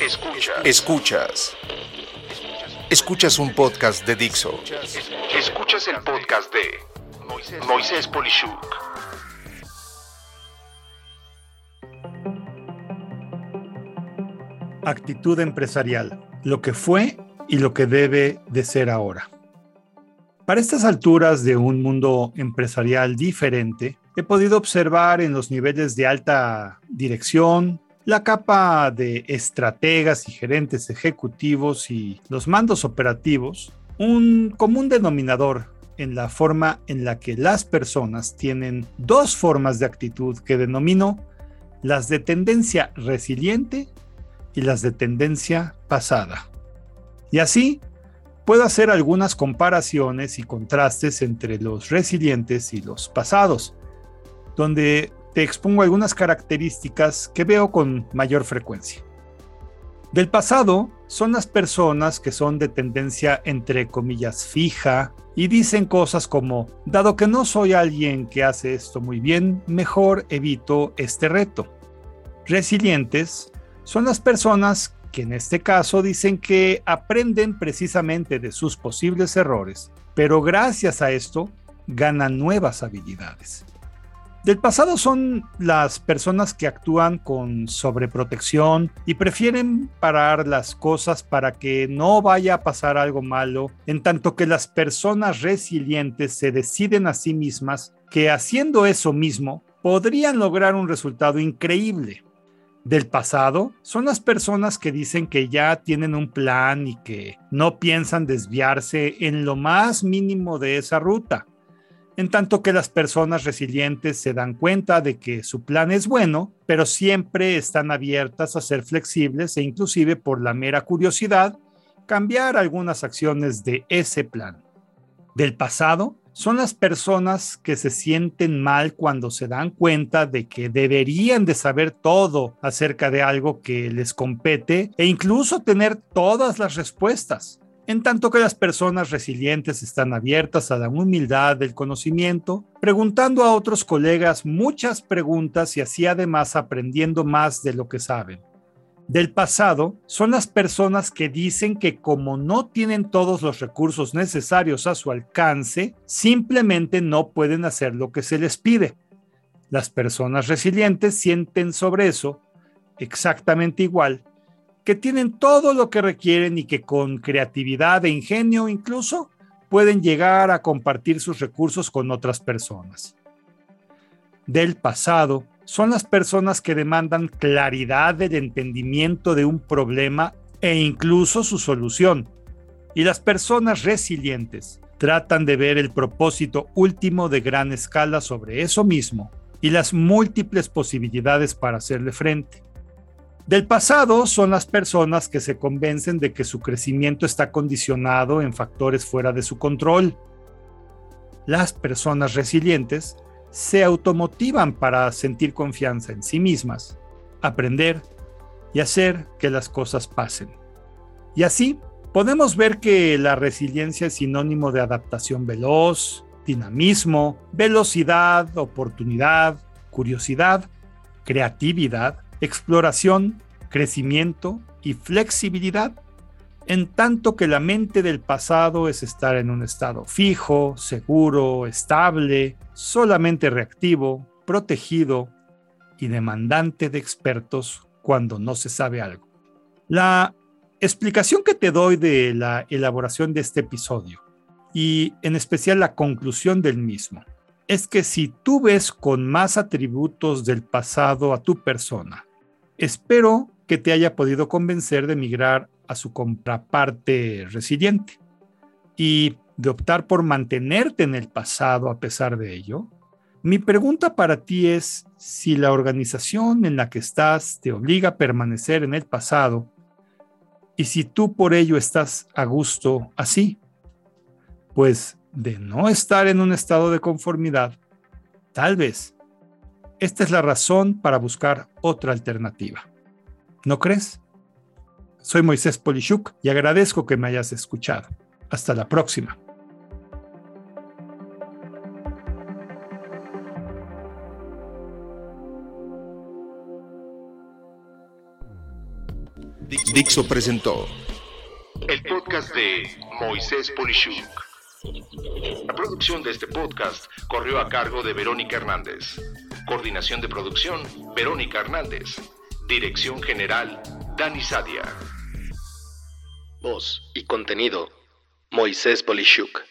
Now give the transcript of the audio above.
Escuchas. Escuchas. Escuchas un podcast de Dixo. Escuchas el podcast de Moisés Polishuk. Actitud empresarial. Lo que fue y lo que debe de ser ahora. Para estas alturas de un mundo empresarial diferente, he podido observar en los niveles de alta dirección, la capa de estrategas y gerentes ejecutivos y los mandos operativos, un común denominador en la forma en la que las personas tienen dos formas de actitud que denomino las de tendencia resiliente y las de tendencia pasada. Y así puedo hacer algunas comparaciones y contrastes entre los resilientes y los pasados, donde te expongo algunas características que veo con mayor frecuencia. Del pasado son las personas que son de tendencia entre comillas fija y dicen cosas como, dado que no soy alguien que hace esto muy bien, mejor evito este reto. Resilientes son las personas que en este caso dicen que aprenden precisamente de sus posibles errores, pero gracias a esto ganan nuevas habilidades. Del pasado son las personas que actúan con sobreprotección y prefieren parar las cosas para que no vaya a pasar algo malo, en tanto que las personas resilientes se deciden a sí mismas que haciendo eso mismo podrían lograr un resultado increíble. Del pasado son las personas que dicen que ya tienen un plan y que no piensan desviarse en lo más mínimo de esa ruta en tanto que las personas resilientes se dan cuenta de que su plan es bueno, pero siempre están abiertas a ser flexibles e inclusive por la mera curiosidad, cambiar algunas acciones de ese plan. Del pasado son las personas que se sienten mal cuando se dan cuenta de que deberían de saber todo acerca de algo que les compete e incluso tener todas las respuestas en tanto que las personas resilientes están abiertas a la humildad del conocimiento, preguntando a otros colegas muchas preguntas y así además aprendiendo más de lo que saben. Del pasado son las personas que dicen que como no tienen todos los recursos necesarios a su alcance, simplemente no pueden hacer lo que se les pide. Las personas resilientes sienten sobre eso exactamente igual que tienen todo lo que requieren y que con creatividad e ingenio incluso pueden llegar a compartir sus recursos con otras personas. Del pasado son las personas que demandan claridad del entendimiento de un problema e incluso su solución. Y las personas resilientes tratan de ver el propósito último de gran escala sobre eso mismo y las múltiples posibilidades para hacerle frente. Del pasado son las personas que se convencen de que su crecimiento está condicionado en factores fuera de su control. Las personas resilientes se automotivan para sentir confianza en sí mismas, aprender y hacer que las cosas pasen. Y así podemos ver que la resiliencia es sinónimo de adaptación veloz, dinamismo, velocidad, oportunidad, curiosidad, creatividad, exploración, crecimiento y flexibilidad, en tanto que la mente del pasado es estar en un estado fijo, seguro, estable, solamente reactivo, protegido y demandante de expertos cuando no se sabe algo. La explicación que te doy de la elaboración de este episodio y en especial la conclusión del mismo es que si tú ves con más atributos del pasado a tu persona Espero que te haya podido convencer de migrar a su contraparte resiliente y de optar por mantenerte en el pasado a pesar de ello. Mi pregunta para ti es si la organización en la que estás te obliga a permanecer en el pasado y si tú por ello estás a gusto así. Pues de no estar en un estado de conformidad, tal vez esta es la razón para buscar otra alternativa. ¿No crees? Soy Moisés Polishuk y agradezco que me hayas escuchado. Hasta la próxima. Dixo presentó el podcast de Moisés Polishuk. La producción de este podcast corrió a cargo de Verónica Hernández. Coordinación de producción, Verónica Hernández. Dirección General, Dani Sadia. Voz y contenido, Moisés Polishuk.